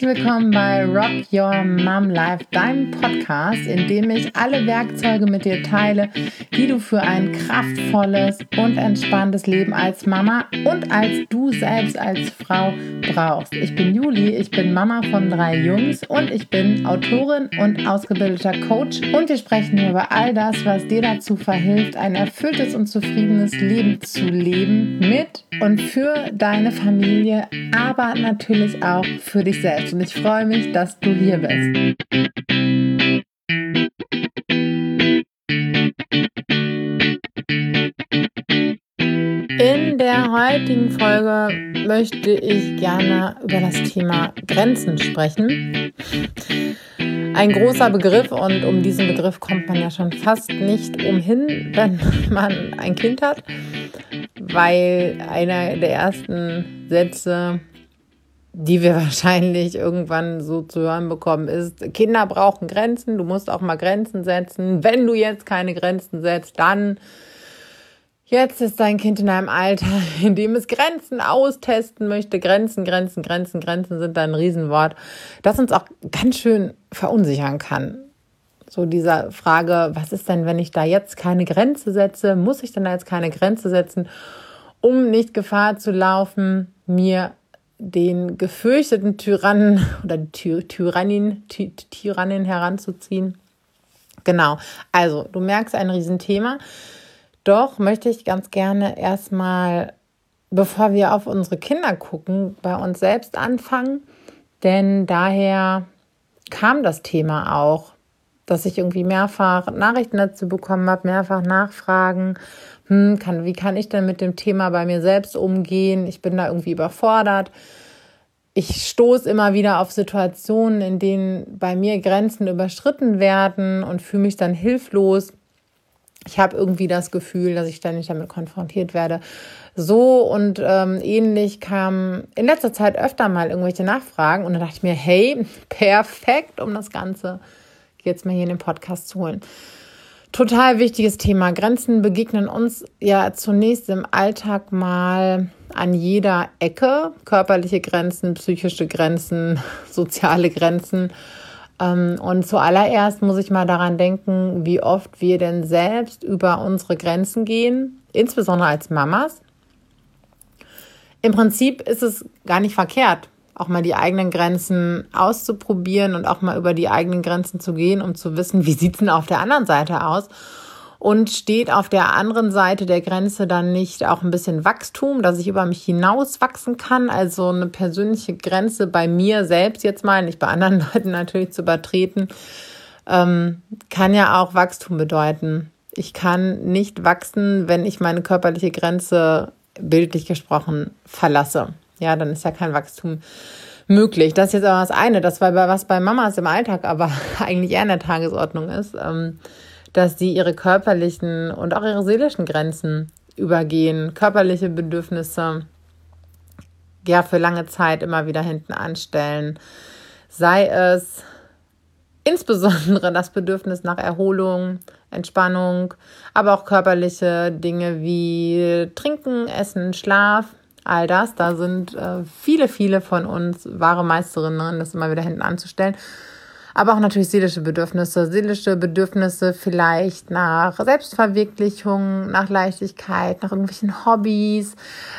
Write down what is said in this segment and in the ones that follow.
Herzlich willkommen bei Rock Your Mom Life, deinem Podcast, in dem ich alle Werkzeuge mit dir teile, die du für ein kraftvolles und entspanntes Leben als Mama und als du selbst als Frau brauchst. Ich bin Juli, ich bin Mama von drei Jungs und ich bin Autorin und ausgebildeter Coach und wir sprechen über all das, was dir dazu verhilft, ein erfülltes und zufriedenes Leben zu leben mit und für deine Familie, aber natürlich auch für dich selbst. Und ich freue mich, dass du hier bist. Der heutigen Folge möchte ich gerne über das Thema Grenzen sprechen. Ein großer Begriff und um diesen Begriff kommt man ja schon fast nicht umhin, wenn man ein Kind hat, weil einer der ersten Sätze, die wir wahrscheinlich irgendwann so zu hören bekommen, ist, Kinder brauchen Grenzen, du musst auch mal Grenzen setzen. Wenn du jetzt keine Grenzen setzt, dann Jetzt ist dein Kind in einem Alter, in dem es Grenzen austesten möchte. Grenzen, Grenzen, Grenzen, Grenzen sind da ein Riesenwort, das uns auch ganz schön verunsichern kann. So dieser Frage, was ist denn, wenn ich da jetzt keine Grenze setze? Muss ich denn da jetzt keine Grenze setzen, um nicht Gefahr zu laufen, mir den gefürchteten Tyrannen oder die Tyrannin, Ty Tyrannin heranzuziehen? Genau. Also, du merkst ein Riesenthema. Doch möchte ich ganz gerne erstmal, bevor wir auf unsere Kinder gucken, bei uns selbst anfangen. Denn daher kam das Thema auch, dass ich irgendwie mehrfach Nachrichten dazu bekommen habe, mehrfach Nachfragen. Hm, kann, wie kann ich denn mit dem Thema bei mir selbst umgehen? Ich bin da irgendwie überfordert. Ich stoße immer wieder auf Situationen, in denen bei mir Grenzen überschritten werden und fühle mich dann hilflos ich habe irgendwie das Gefühl, dass ich ständig damit konfrontiert werde. So und ähm, ähnlich kam in letzter Zeit öfter mal irgendwelche Nachfragen und dann dachte ich mir, hey, perfekt, um das Ganze jetzt mal hier in den Podcast zu holen. Total wichtiges Thema. Grenzen begegnen uns ja zunächst im Alltag mal an jeder Ecke. Körperliche Grenzen, psychische Grenzen, soziale Grenzen. Ähm, und zuallererst muss ich mal daran denken, wie oft wir denn selbst über unsere Grenzen gehen, insbesondere als Mamas. Im Prinzip ist es gar nicht verkehrt, auch mal die eigenen Grenzen auszuprobieren und auch mal über die eigenen Grenzen zu gehen, um zu wissen, wie sieht es denn auf der anderen Seite aus und steht auf der anderen Seite der Grenze dann nicht auch ein bisschen Wachstum, dass ich über mich hinaus wachsen kann, also eine persönliche Grenze bei mir selbst jetzt mal, nicht bei anderen Leuten natürlich zu übertreten, ähm, kann ja auch Wachstum bedeuten. Ich kann nicht wachsen, wenn ich meine körperliche Grenze bildlich gesprochen verlasse. Ja, dann ist ja kein Wachstum möglich. Das ist jetzt aber das eine, das war was bei Mamas im Alltag aber eigentlich eher in der Tagesordnung ist. Ähm, dass sie ihre körperlichen und auch ihre seelischen Grenzen übergehen, körperliche Bedürfnisse ja für lange Zeit immer wieder hinten anstellen. Sei es insbesondere das Bedürfnis nach Erholung, Entspannung, aber auch körperliche Dinge wie Trinken, Essen, Schlaf, all das. Da sind äh, viele, viele von uns wahre Meisterinnen, das immer wieder hinten anzustellen aber auch natürlich seelische Bedürfnisse. Seelische Bedürfnisse vielleicht nach Selbstverwirklichung, nach Leichtigkeit, nach irgendwelchen Hobbys,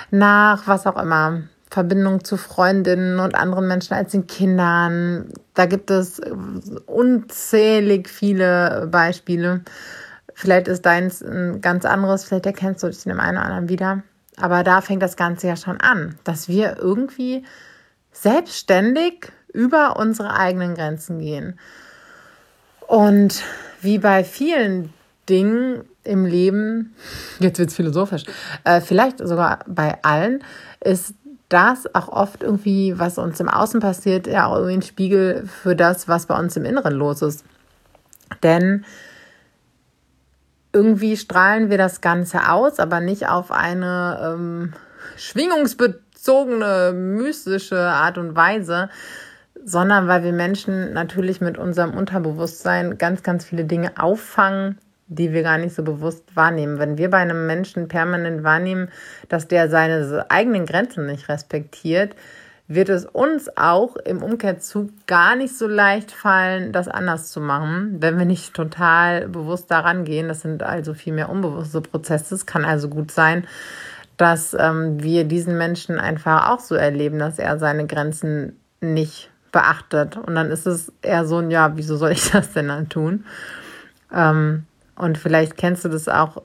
nach was auch immer. Verbindung zu Freundinnen und anderen Menschen als den Kindern. Da gibt es unzählig viele Beispiele. Vielleicht ist deins ein ganz anderes, vielleicht erkennst du dich in dem einen oder anderen wieder. Aber da fängt das Ganze ja schon an, dass wir irgendwie selbstständig über unsere eigenen Grenzen gehen. Und wie bei vielen Dingen im Leben, jetzt wird es philosophisch, äh, vielleicht sogar bei allen, ist das auch oft irgendwie, was uns im Außen passiert, ja auch irgendwie ein Spiegel für das, was bei uns im Inneren los ist. Denn irgendwie strahlen wir das Ganze aus, aber nicht auf eine ähm, schwingungsbezogene, mystische Art und Weise, sondern weil wir Menschen natürlich mit unserem Unterbewusstsein ganz, ganz viele Dinge auffangen, die wir gar nicht so bewusst wahrnehmen. Wenn wir bei einem Menschen permanent wahrnehmen, dass der seine eigenen Grenzen nicht respektiert, wird es uns auch im Umkehrzug gar nicht so leicht fallen, das anders zu machen, wenn wir nicht total bewusst daran gehen. Das sind also viel mehr unbewusste Prozesse. Es kann also gut sein, dass ähm, wir diesen Menschen einfach auch so erleben, dass er seine Grenzen nicht beachtet. Und dann ist es eher so ein, ja, wieso soll ich das denn dann tun? Ähm, und vielleicht kennst du das auch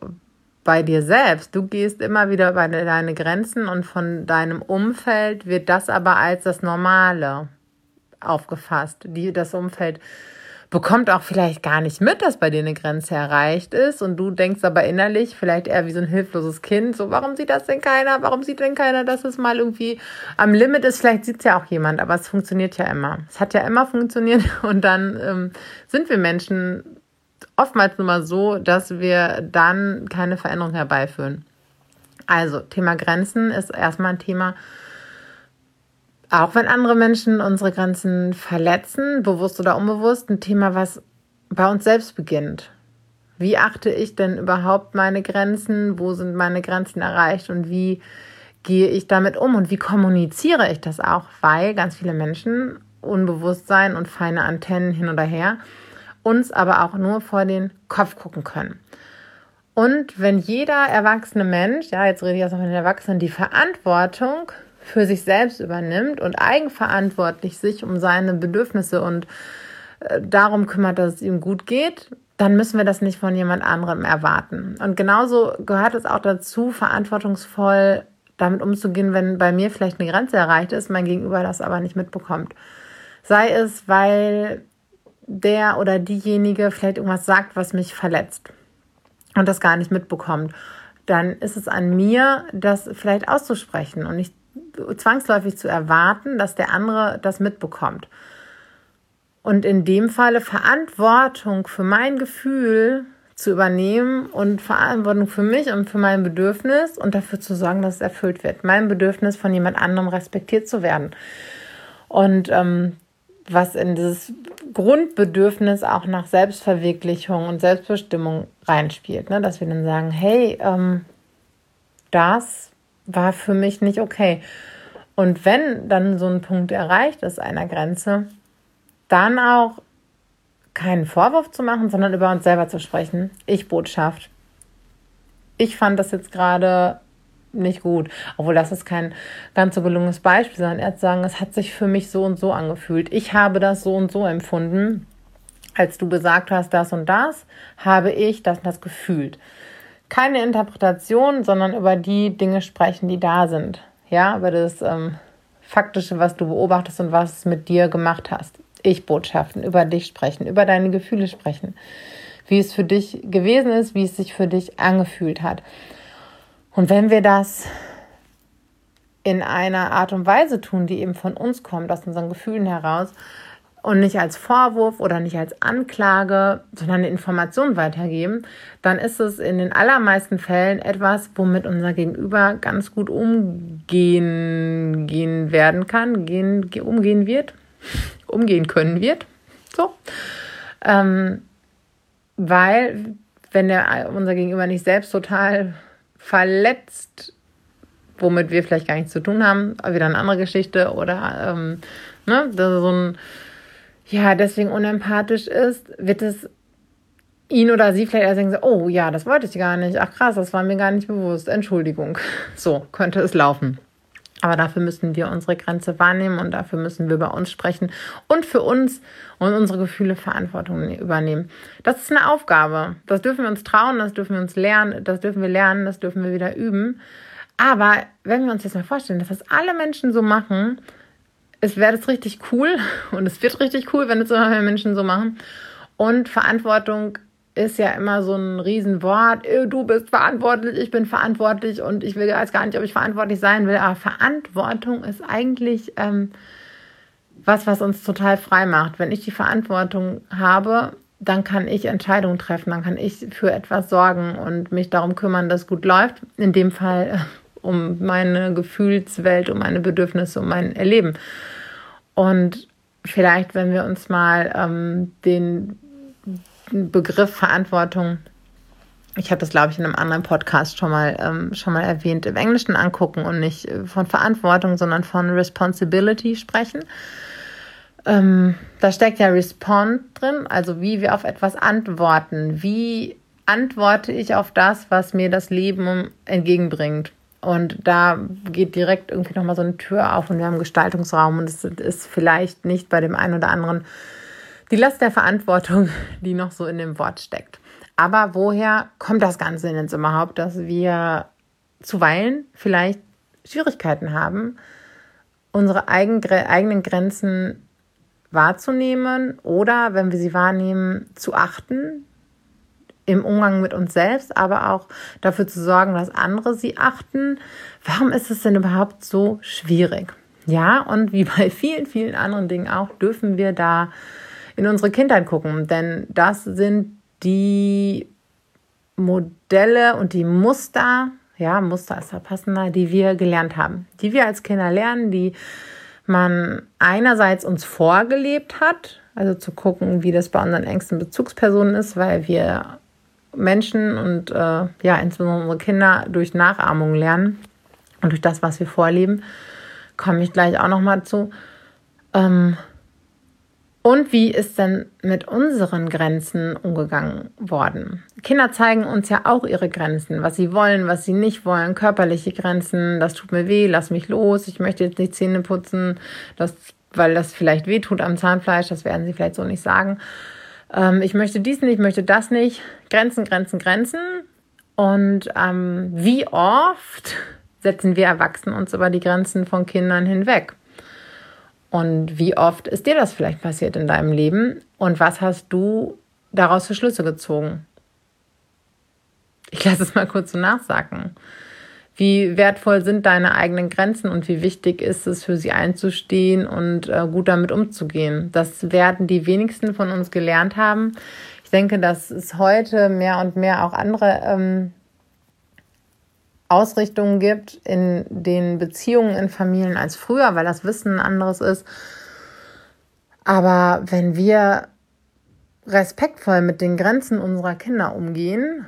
bei dir selbst. Du gehst immer wieder über deine Grenzen und von deinem Umfeld wird das aber als das Normale aufgefasst. Die, das Umfeld bekommt auch vielleicht gar nicht mit, dass bei dir eine Grenze erreicht ist und du denkst aber innerlich vielleicht eher wie so ein hilfloses Kind, so warum sieht das denn keiner, warum sieht denn keiner, dass es mal irgendwie am Limit ist, vielleicht sieht es ja auch jemand, aber es funktioniert ja immer. Es hat ja immer funktioniert und dann ähm, sind wir Menschen oftmals nun mal so, dass wir dann keine Veränderung herbeiführen. Also, Thema Grenzen ist erstmal ein Thema, auch wenn andere Menschen unsere Grenzen verletzen, bewusst oder unbewusst, ein Thema, was bei uns selbst beginnt. Wie achte ich denn überhaupt meine Grenzen? Wo sind meine Grenzen erreicht? Und wie gehe ich damit um? Und wie kommuniziere ich das auch? Weil ganz viele Menschen Unbewusstsein und feine Antennen hin oder her uns aber auch nur vor den Kopf gucken können. Und wenn jeder erwachsene Mensch, ja, jetzt rede ich also von den Erwachsenen, die Verantwortung für sich selbst übernimmt und eigenverantwortlich sich um seine Bedürfnisse und äh, darum kümmert, dass es ihm gut geht, dann müssen wir das nicht von jemand anderem erwarten. Und genauso gehört es auch dazu, verantwortungsvoll damit umzugehen, wenn bei mir vielleicht eine Grenze erreicht ist, mein Gegenüber das aber nicht mitbekommt. Sei es, weil der oder diejenige vielleicht irgendwas sagt, was mich verletzt und das gar nicht mitbekommt, dann ist es an mir, das vielleicht auszusprechen und nicht zwangsläufig zu erwarten, dass der andere das mitbekommt. Und in dem Falle Verantwortung für mein Gefühl zu übernehmen und Verantwortung für mich und für mein Bedürfnis und dafür zu sorgen, dass es erfüllt wird. Mein Bedürfnis von jemand anderem respektiert zu werden. Und ähm, was in dieses Grundbedürfnis auch nach Selbstverwirklichung und Selbstbestimmung reinspielt. Ne? Dass wir dann sagen, hey, ähm, das war für mich nicht okay. Und wenn dann so ein Punkt erreicht ist, einer Grenze, dann auch keinen Vorwurf zu machen, sondern über uns selber zu sprechen. Ich Botschaft. Ich fand das jetzt gerade nicht gut. Obwohl das ist kein ganz so gelungenes Beispiel, sondern er zu sagen, es hat sich für mich so und so angefühlt. Ich habe das so und so empfunden. Als du gesagt hast, das und das, habe ich das und das gefühlt. Keine Interpretation, sondern über die Dinge sprechen, die da sind. Ja, über das ähm, Faktische, was du beobachtest und was es mit dir gemacht hast. Ich Botschaften, über dich sprechen, über deine Gefühle sprechen. Wie es für dich gewesen ist, wie es sich für dich angefühlt hat. Und wenn wir das in einer Art und Weise tun, die eben von uns kommt, aus unseren Gefühlen heraus und nicht als Vorwurf oder nicht als Anklage, sondern eine Information weitergeben, dann ist es in den allermeisten Fällen etwas, womit unser Gegenüber ganz gut umgehen gehen werden kann, gehen, umgehen wird, umgehen können wird. So. Ähm, weil, wenn der, unser Gegenüber nicht selbst total verletzt, womit wir vielleicht gar nichts zu tun haben, wieder eine andere Geschichte oder ähm, ne, so ein ja deswegen unempathisch ist, wird es ihn oder sie vielleicht erst denken, oh ja, das wollte ich gar nicht, ach krass, das war mir gar nicht bewusst, Entschuldigung. So könnte es laufen. Aber dafür müssen wir unsere Grenze wahrnehmen und dafür müssen wir bei uns sprechen und für uns und unsere Gefühle Verantwortung übernehmen. Das ist eine Aufgabe. Das dürfen wir uns trauen, das dürfen wir uns lernen, das dürfen wir lernen, das dürfen wir wieder üben. Aber wenn wir uns jetzt mal vorstellen, dass das alle Menschen so machen, es wäre das richtig cool und es wird richtig cool, wenn es immer mehr Menschen so machen. Und Verantwortung ist ja immer so ein Riesenwort. Äh, du bist verantwortlich, ich bin verantwortlich und ich will jetzt gar nicht, ob ich verantwortlich sein will. Aber Verantwortung ist eigentlich ähm, was, was uns total frei macht. Wenn ich die Verantwortung habe, dann kann ich Entscheidungen treffen, dann kann ich für etwas sorgen und mich darum kümmern, dass gut läuft. In dem Fall äh, um meine Gefühlswelt, um meine Bedürfnisse, um mein Erleben. Und vielleicht, wenn wir uns mal ähm, den Begriff Verantwortung ich habe das, glaube ich, in einem anderen Podcast schon mal, ähm, schon mal erwähnt, im Englischen angucken und nicht äh, von Verantwortung, sondern von Responsibility sprechen. Ähm, da steckt ja Respond drin, also wie wir auf etwas antworten. Wie antworte ich auf das, was mir das Leben entgegenbringt? Und da geht direkt irgendwie nochmal so eine Tür auf und wir haben Gestaltungsraum und es ist vielleicht nicht bei dem einen oder anderen die Last der Verantwortung, die noch so in dem Wort steckt. Aber woher kommt das Ganze denn jetzt überhaupt, dass wir zuweilen vielleicht Schwierigkeiten haben, unsere eigenen Grenzen wahrzunehmen oder, wenn wir sie wahrnehmen, zu achten im Umgang mit uns selbst, aber auch dafür zu sorgen, dass andere sie achten. Warum ist es denn überhaupt so schwierig? Ja, und wie bei vielen, vielen anderen Dingen auch, dürfen wir da in unsere Kindheit gucken, denn das sind die Modelle und die Muster, ja, Muster ist da passender, die wir gelernt haben, die wir als Kinder lernen, die man einerseits uns vorgelebt hat, also zu gucken, wie das bei unseren engsten Bezugspersonen ist, weil wir Menschen und äh, ja, insbesondere unsere Kinder durch Nachahmung lernen und durch das, was wir vorleben, komme ich gleich auch nochmal zu. Ähm, und wie ist denn mit unseren Grenzen umgegangen worden? Kinder zeigen uns ja auch ihre Grenzen, was sie wollen, was sie nicht wollen, körperliche Grenzen, das tut mir weh, lass mich los, ich möchte jetzt nicht Zähne putzen, das, weil das vielleicht weh tut am Zahnfleisch, das werden sie vielleicht so nicht sagen. Ähm, ich möchte dies nicht, ich möchte das nicht. Grenzen, Grenzen, Grenzen. Und ähm, wie oft setzen wir Erwachsenen uns über die Grenzen von Kindern hinweg? Und wie oft ist dir das vielleicht passiert in deinem Leben? Und was hast du daraus für Schlüsse gezogen? Ich lasse es mal kurz so nachsagen. Wie wertvoll sind deine eigenen Grenzen und wie wichtig ist es, für sie einzustehen und äh, gut damit umzugehen? Das werden die wenigsten von uns gelernt haben. Ich denke, dass es heute mehr und mehr auch andere ähm, Ausrichtungen gibt in den Beziehungen in Familien als früher, weil das Wissen ein anderes ist. Aber wenn wir respektvoll mit den Grenzen unserer Kinder umgehen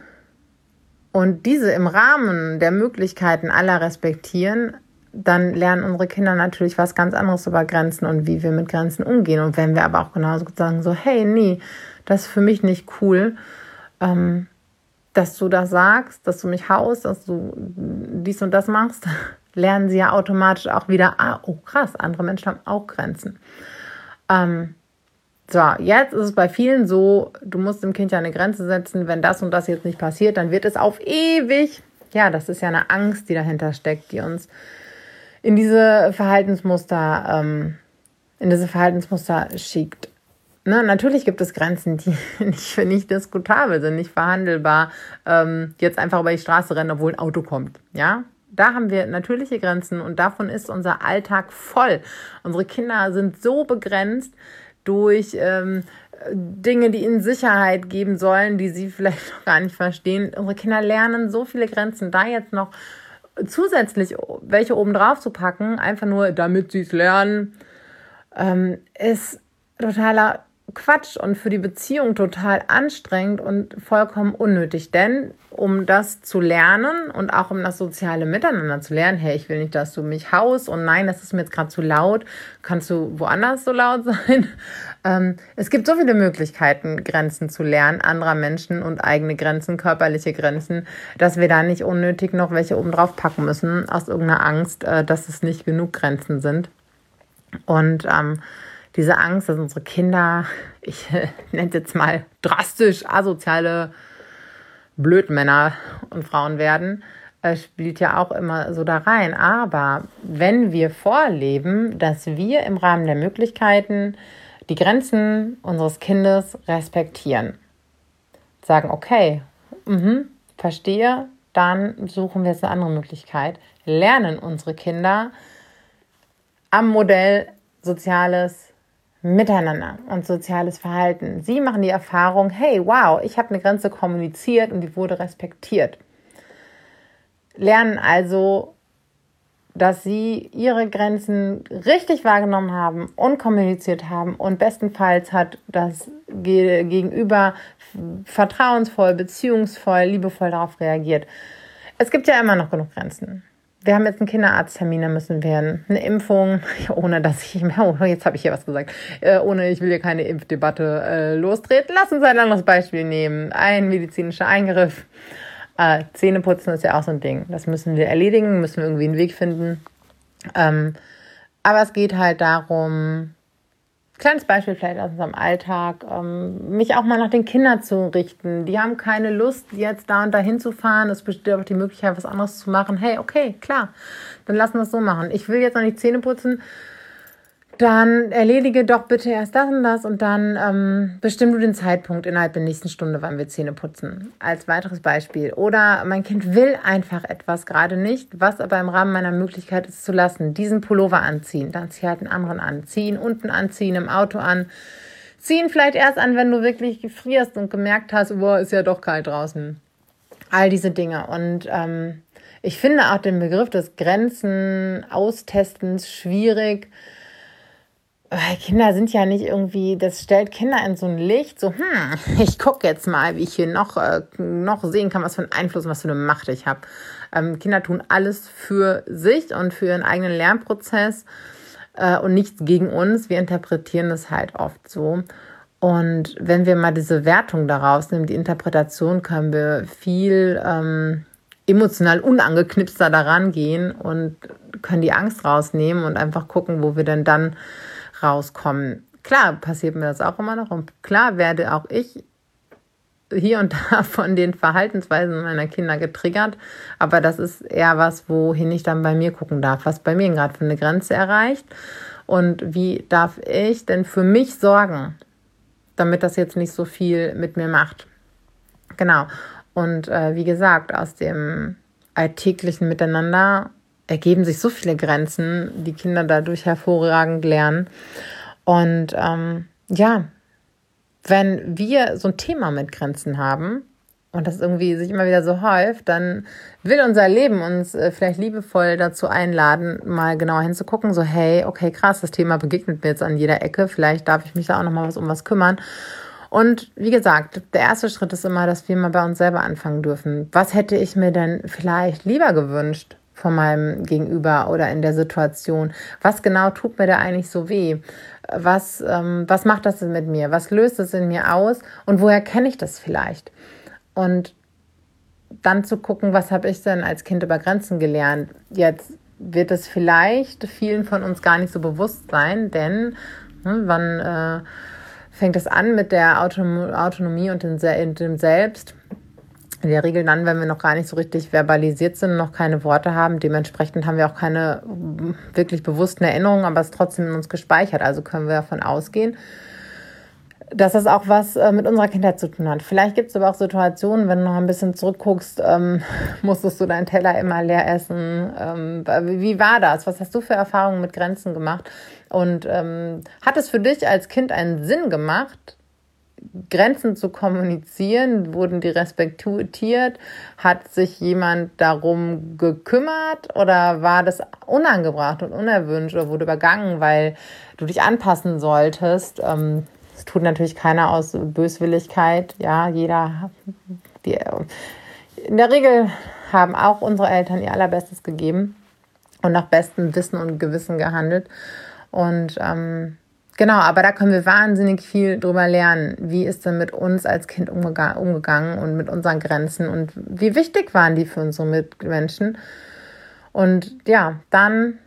und diese im Rahmen der Möglichkeiten aller respektieren, dann lernen unsere Kinder natürlich was ganz anderes über Grenzen und wie wir mit Grenzen umgehen. Und wenn wir aber auch genauso sagen, so, hey, nee, das ist für mich nicht cool, ähm, dass du das sagst, dass du mich haust, dass du dies und das machst, lernen sie ja automatisch auch wieder, ah, oh krass, andere Menschen haben auch Grenzen. Ähm, so, jetzt ist es bei vielen so, du musst dem Kind ja eine Grenze setzen, wenn das und das jetzt nicht passiert, dann wird es auf ewig. Ja, das ist ja eine Angst, die dahinter steckt, die uns in diese Verhaltensmuster, ähm, in diese Verhaltensmuster schickt. Ne, natürlich gibt es Grenzen, die nicht, nicht diskutabel sind, nicht verhandelbar. Ähm, jetzt einfach über die Straße rennen, obwohl ein Auto kommt. Ja, da haben wir natürliche Grenzen und davon ist unser Alltag voll. Unsere Kinder sind so begrenzt durch ähm, Dinge, die ihnen Sicherheit geben sollen, die sie vielleicht noch gar nicht verstehen. Unsere Kinder lernen so viele Grenzen. Da jetzt noch zusätzlich welche oben drauf zu packen, einfach nur damit sie es lernen, ähm, ist totaler Quatsch und für die Beziehung total anstrengend und vollkommen unnötig. Denn um das zu lernen und auch um das soziale Miteinander zu lernen, hey, ich will nicht, dass du mich haust und nein, das ist mir jetzt gerade zu laut, kannst du woanders so laut sein? Ähm, es gibt so viele Möglichkeiten, Grenzen zu lernen, anderer Menschen und eigene Grenzen, körperliche Grenzen, dass wir da nicht unnötig noch welche oben drauf packen müssen, aus irgendeiner Angst, äh, dass es nicht genug Grenzen sind. Und ähm, diese Angst, dass unsere Kinder, ich nenne es jetzt mal drastisch asoziale Blödmänner und Frauen werden, äh, spielt ja auch immer so da rein. Aber wenn wir vorleben, dass wir im Rahmen der Möglichkeiten die Grenzen unseres Kindes respektieren, sagen, okay, mh, verstehe, dann suchen wir jetzt eine andere Möglichkeit, lernen unsere Kinder am Modell soziales Miteinander und soziales Verhalten. Sie machen die Erfahrung, hey, wow, ich habe eine Grenze kommuniziert und die wurde respektiert. Lernen also dass sie ihre Grenzen richtig wahrgenommen haben und kommuniziert haben und bestenfalls hat das Gegenüber vertrauensvoll, beziehungsvoll, liebevoll darauf reagiert. Es gibt ja immer noch genug Grenzen. Wir haben jetzt einen Kinderarzttermin, da müssen wir eine Impfung, ohne dass ich, oh, jetzt habe ich hier was gesagt, äh, ohne ich will hier keine Impfdebatte äh, lostreten. Lass uns ein anderes Beispiel nehmen. Ein medizinischer Eingriff äh, Zähneputzen ist ja auch so ein Ding. Das müssen wir erledigen, müssen wir irgendwie einen Weg finden. Ähm, aber es geht halt darum, kleines Beispiel vielleicht aus unserem Alltag, ähm, mich auch mal nach den Kindern zu richten. Die haben keine Lust, jetzt da und da hinzufahren. Es besteht auch die Möglichkeit, was anderes zu machen. Hey, okay, klar, dann lassen wir es so machen. Ich will jetzt noch nicht Zähne putzen dann erledige doch bitte erst das und das und dann ähm, bestimm du den Zeitpunkt innerhalb der nächsten Stunde, wann wir Zähne putzen. Als weiteres Beispiel. Oder mein Kind will einfach etwas gerade nicht, was aber im Rahmen meiner Möglichkeit ist zu lassen. Diesen Pullover anziehen, dann zieh halt einen anderen an. Zieh ihn unten anziehen, im Auto an. Zieh ihn vielleicht erst an, wenn du wirklich gefrierst und gemerkt hast, boah, ist ja doch kalt draußen. All diese Dinge. Und ähm, ich finde auch den Begriff des Grenzen austestens schwierig weil Kinder sind ja nicht irgendwie, das stellt Kinder in so ein Licht, so, hm, ich gucke jetzt mal, wie ich hier noch, äh, noch sehen kann, was für einen Einfluss und was für eine Macht ich habe. Ähm, Kinder tun alles für sich und für ihren eigenen Lernprozess äh, und nichts gegen uns. Wir interpretieren das halt oft so. Und wenn wir mal diese Wertung daraus nehmen, die Interpretation, können wir viel ähm, emotional unangeknipster daran gehen und können die Angst rausnehmen und einfach gucken, wo wir denn dann rauskommen. Klar passiert mir das auch immer noch und klar werde auch ich hier und da von den Verhaltensweisen meiner Kinder getriggert, aber das ist eher was, wohin ich dann bei mir gucken darf, was bei mir gerade für eine Grenze erreicht und wie darf ich denn für mich sorgen, damit das jetzt nicht so viel mit mir macht. Genau. Und äh, wie gesagt, aus dem alltäglichen Miteinander ergeben sich so viele Grenzen, die Kinder dadurch hervorragend lernen. Und ähm, ja, wenn wir so ein Thema mit Grenzen haben und das irgendwie sich immer wieder so häuft, dann will unser Leben uns äh, vielleicht liebevoll dazu einladen, mal genauer hinzugucken, so hey, okay, krass, das Thema begegnet mir jetzt an jeder Ecke, vielleicht darf ich mich da auch noch mal was um was kümmern. Und wie gesagt, der erste Schritt ist immer, dass wir mal bei uns selber anfangen dürfen. Was hätte ich mir denn vielleicht lieber gewünscht? Von meinem Gegenüber oder in der Situation. Was genau tut mir da eigentlich so weh? Was, ähm, was macht das denn mit mir? Was löst es in mir aus? Und woher kenne ich das vielleicht? Und dann zu gucken, was habe ich denn als Kind über Grenzen gelernt? Jetzt wird es vielleicht vielen von uns gar nicht so bewusst sein, denn ne, wann äh, fängt es an mit der Autonomie und dem Selbst? In der Regel dann, wenn wir noch gar nicht so richtig verbalisiert sind, noch keine Worte haben. Dementsprechend haben wir auch keine wirklich bewussten Erinnerungen, aber es ist trotzdem in uns gespeichert. Also können wir davon ausgehen, dass das auch was äh, mit unserer Kindheit zu tun hat. Vielleicht gibt es aber auch Situationen, wenn du noch ein bisschen zurückguckst, ähm, musstest du deinen Teller immer leer essen. Ähm, wie war das? Was hast du für Erfahrungen mit Grenzen gemacht? Und ähm, hat es für dich als Kind einen Sinn gemacht, Grenzen zu kommunizieren? Wurden die respektiert? Hat sich jemand darum gekümmert oder war das unangebracht und unerwünscht oder wurde übergangen, weil du dich anpassen solltest? Ähm, das tut natürlich keiner aus Böswilligkeit. Ja, jeder. Die, in der Regel haben auch unsere Eltern ihr Allerbestes gegeben und nach bestem Wissen und Gewissen gehandelt. Und ähm, Genau, aber da können wir wahnsinnig viel drüber lernen. Wie ist denn mit uns als Kind umgegangen und mit unseren Grenzen und wie wichtig waren die für unsere Mitmenschen? Und ja, dann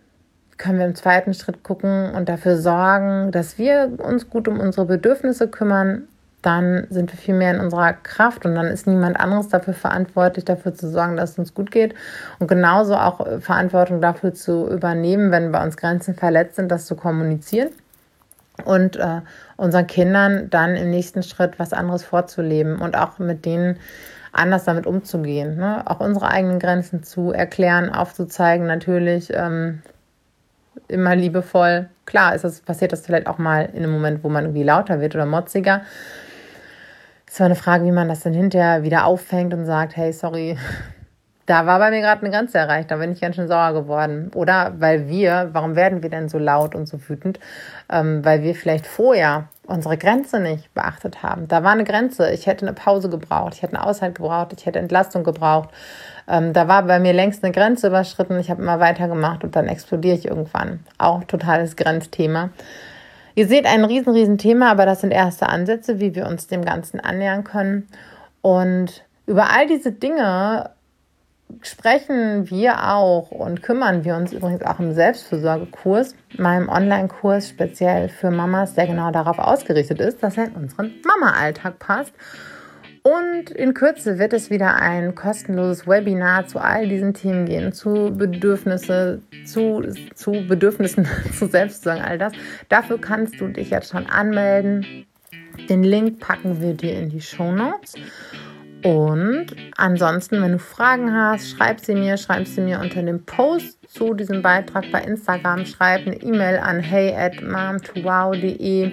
können wir im zweiten Schritt gucken und dafür sorgen, dass wir uns gut um unsere Bedürfnisse kümmern. Dann sind wir viel mehr in unserer Kraft und dann ist niemand anderes dafür verantwortlich, dafür zu sorgen, dass es uns gut geht. Und genauso auch Verantwortung dafür zu übernehmen, wenn bei uns Grenzen verletzt sind, das zu kommunizieren und äh, unseren Kindern dann im nächsten Schritt was anderes vorzuleben und auch mit denen anders damit umzugehen. Ne? Auch unsere eigenen Grenzen zu erklären, aufzuzeigen, natürlich ähm, immer liebevoll. Klar, ist das, passiert das vielleicht auch mal in einem Moment, wo man irgendwie lauter wird oder motziger. Es war eine Frage, wie man das dann hinterher wieder auffängt und sagt, hey, sorry, da war bei mir gerade eine Grenze erreicht, da bin ich ganz schön sauer geworden. Oder weil wir, warum werden wir denn so laut und so wütend? Ähm, weil wir vielleicht vorher unsere Grenze nicht beachtet haben. Da war eine Grenze. Ich hätte eine Pause gebraucht, ich hätte eine Auszeit gebraucht, ich hätte Entlastung gebraucht. Ähm, da war bei mir längst eine Grenze überschritten. Ich habe immer weitergemacht und dann explodiere ich irgendwann. Auch totales Grenzthema. Ihr seht ein riesen, riesen Thema, aber das sind erste Ansätze, wie wir uns dem Ganzen annähern können. Und über all diese Dinge sprechen wir auch und kümmern wir uns übrigens auch im Selbstfürsorgekurs, meinem Online-Kurs speziell für Mamas, der genau darauf ausgerichtet ist, dass er in unseren Mama-Alltag passt. Und in Kürze wird es wieder ein kostenloses Webinar zu all diesen Themen gehen, zu Bedürfnisse, zu, zu Bedürfnissen, zu Selbstsorgen, all das. Dafür kannst du dich jetzt schon anmelden. Den Link packen wir dir in die Show Notes. Und ansonsten, wenn du Fragen hast, schreib sie mir, schreib sie mir unter dem Post zu diesem Beitrag bei Instagram, schreib eine E-Mail an hey at mom2wow.de.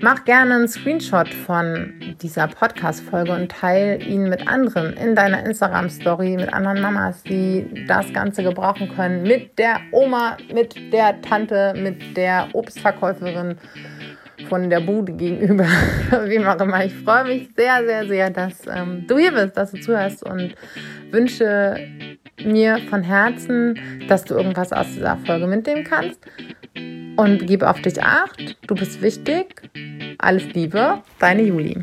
Mach gerne einen Screenshot von dieser Podcast-Folge und teile ihn mit anderen in deiner Instagram-Story, mit anderen Mamas, die das Ganze gebrauchen können, mit der Oma, mit der Tante, mit der Obstverkäuferin von der Bude gegenüber. Wie auch immer. Ich freue mich sehr, sehr, sehr, dass ähm, du hier bist, dass du zuhörst und wünsche mir von Herzen, dass du irgendwas aus dieser Folge mitnehmen kannst. Und gib auf dich acht. Du bist wichtig. Alles Liebe, deine Juli.